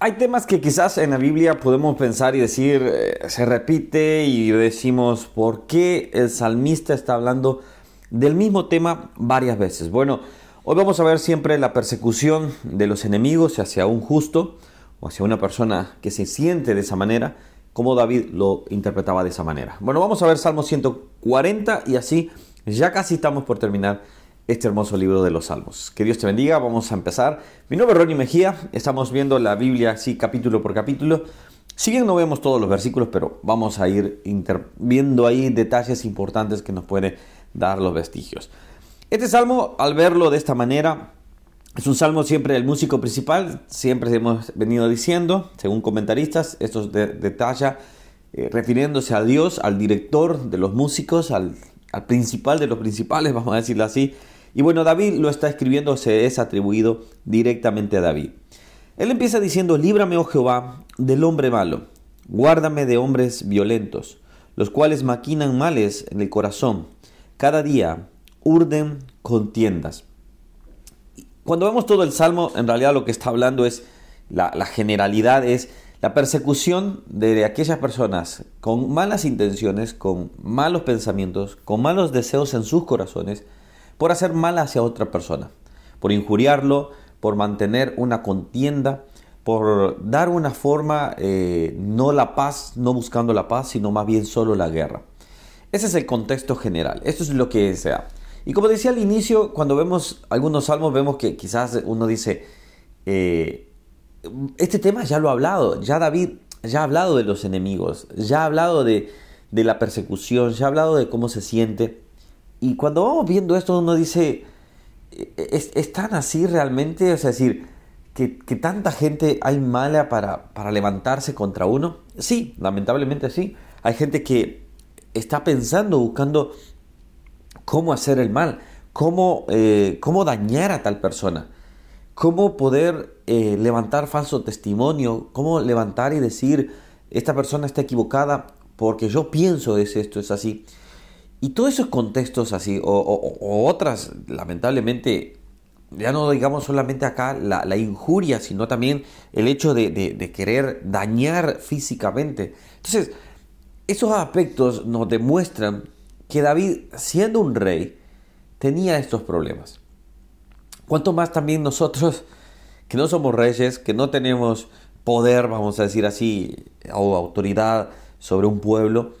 Hay temas que quizás en la Biblia podemos pensar y decir, eh, se repite y decimos, ¿por qué el salmista está hablando del mismo tema varias veces? Bueno, hoy vamos a ver siempre la persecución de los enemigos hacia un justo o hacia una persona que se siente de esa manera, como David lo interpretaba de esa manera. Bueno, vamos a ver Salmo 140 y así ya casi estamos por terminar este hermoso libro de los Salmos. Que Dios te bendiga, vamos a empezar. Mi nombre es Ronnie Mejía, estamos viendo la Biblia así capítulo por capítulo. Si bien no vemos todos los versículos, pero vamos a ir viendo ahí detalles importantes que nos pueden dar los vestigios. Este salmo, al verlo de esta manera, es un salmo siempre del músico principal, siempre hemos venido diciendo, según comentaristas, esto detalla eh, refiriéndose a Dios, al director de los músicos, al, al principal de los principales, vamos a decirlo así, y bueno, David lo está escribiendo, se es atribuido directamente a David. Él empieza diciendo, líbrame, oh Jehová, del hombre malo, guárdame de hombres violentos, los cuales maquinan males en el corazón, cada día urden contiendas. Cuando vemos todo el salmo, en realidad lo que está hablando es, la, la generalidad es la persecución de aquellas personas con malas intenciones, con malos pensamientos, con malos deseos en sus corazones, por hacer mal hacia otra persona, por injuriarlo, por mantener una contienda, por dar una forma, eh, no la paz, no buscando la paz, sino más bien solo la guerra. Ese es el contexto general, esto es lo que sea. Y como decía al inicio, cuando vemos algunos salmos, vemos que quizás uno dice, eh, este tema ya lo ha hablado, ya David ya ha hablado de los enemigos, ya ha hablado de, de la persecución, ya ha hablado de cómo se siente. Y cuando vamos viendo esto, uno dice, ¿es, tan así realmente? Es decir, que, tanta gente hay mala para, para levantarse contra uno. Sí, lamentablemente sí. Hay gente que está pensando, buscando cómo hacer el mal, cómo, eh, cómo dañar a tal persona, cómo poder eh, levantar falso testimonio, cómo levantar y decir, esta persona está equivocada porque yo pienso es esto, es así. Y todos esos contextos así, o, otras, lamentablemente, ya no digamos solamente acá la, injuria, sino también el hecho de, querer dañar físicamente. Entonces, esos aspectos nos demuestran que David, siendo un rey, tenía estos problemas. Cuanto más también nosotros, que no somos reyes, que no tenemos poder, vamos a decir así, o autoridad sobre un pueblo,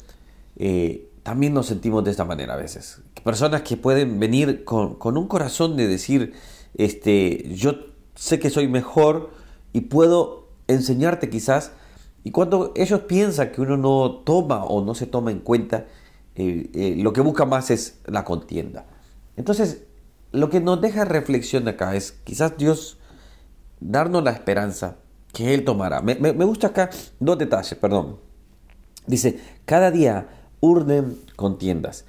eh, también nos sentimos de esta manera a veces. Personas que pueden venir con, un corazón de decir, este, yo sé que soy mejor y puedo enseñarte quizás. Y cuando ellos piensan que uno no toma o no se toma en cuenta, eh, eh, lo que busca más es la contienda. Entonces, lo que nos deja reflexión acá es quizás Dios darnos la esperanza que Él tomará. Me, me gusta acá dos detalles, perdón. Dice, cada día urden contiendas.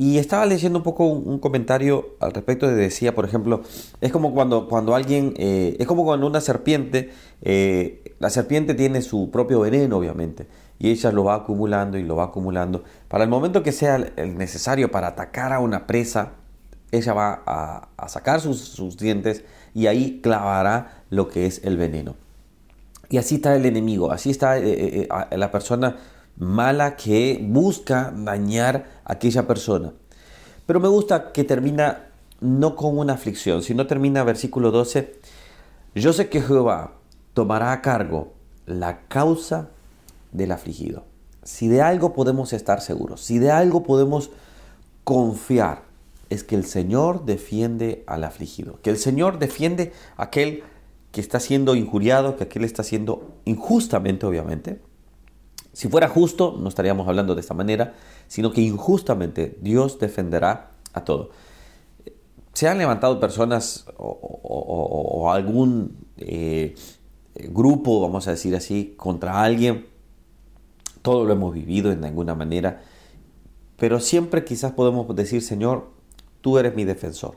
Y estaba leyendo un poco un, comentario al respecto de decía, por ejemplo, es como cuando, cuando alguien, eh, es como cuando una serpiente, eh, la serpiente tiene su propio veneno, obviamente, y ella lo va acumulando y lo va acumulando. Para el momento que sea el necesario para atacar a una presa, ella va a, sacar sus, dientes y ahí clavará lo que es el veneno. Y así está el enemigo, así está eh, la persona mala que busca dañar a aquella persona. Pero me gusta que termina no con una aflicción, sino termina versículo 12, yo sé que Jehová tomará a cargo la causa del afligido. Si de algo podemos estar seguros, si de algo podemos confiar, es que el Señor defiende al afligido, que el Señor defiende a aquel que está siendo injuriado, que aquel está siendo injustamente, obviamente, si fuera justo, no estaríamos hablando de esta manera, sino que injustamente Dios defenderá a todo. Se han levantado personas o, algún eh, grupo, vamos a decir así, contra alguien. Todo lo hemos vivido en alguna manera. Pero siempre quizás podemos decir, Señor, tú eres mi defensor.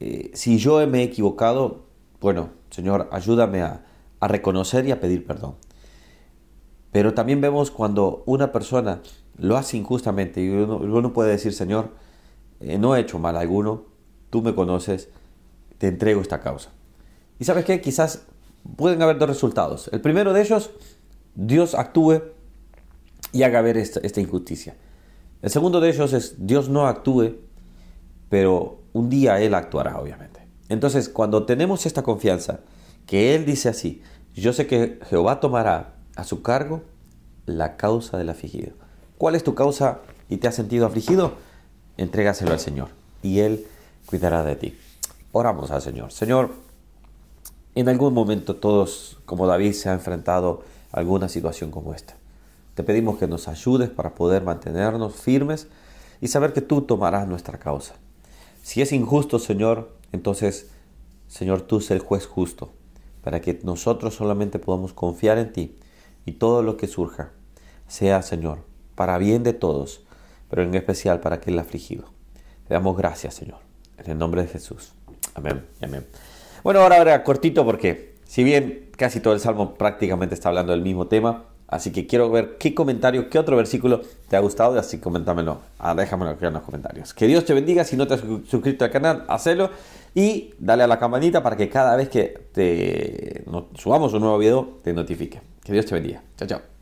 Eh, si yo me he equivocado, bueno, Señor, ayúdame a reconocer y a pedir perdón. Pero también vemos cuando una persona lo hace injustamente y uno, puede decir, Señor, eh, no he hecho mal alguno, tú me conoces, te entrego esta causa. Y sabes qué, quizás pueden haber dos resultados. El primero de ellos, Dios actúe y haga ver esta, esta injusticia. El segundo de ellos es Dios no actúe, pero un día Él actuará, obviamente. Entonces, cuando tenemos esta confianza, que Él dice así, yo sé que Jehová tomará a su cargo la causa del afligido. ¿Cuál es tu causa y te has sentido afligido? Entrégaselo al Señor y Él cuidará de ti. Oramos al Señor. Señor, en algún momento todos, como David, se ha enfrentado a alguna situación como esta. Te pedimos que nos ayudes para poder mantenernos firmes y saber que tú tomarás nuestra causa. Si es injusto, Señor, entonces, Señor, tú eres el juez justo, para que nosotros solamente podamos confiar en ti y todo lo que surja sea, Señor, para bien de todos, pero en especial para aquel afligido. Te damos gracias, Señor, en el nombre de Jesús. Amén. Amén. Bueno, ahora, ahora cortito porque si bien casi todo el Salmo prácticamente está hablando del mismo tema, así que quiero ver qué comentario, qué otro versículo te ha gustado, así coméntamelo, ah, déjamelo aquí en los comentarios. Que Dios te bendiga, si no te has suscrito al canal, hacelo y dale a la campanita para que cada vez que te subamos un nuevo video te notifique. Que Dios te bendiga. Chao, chao.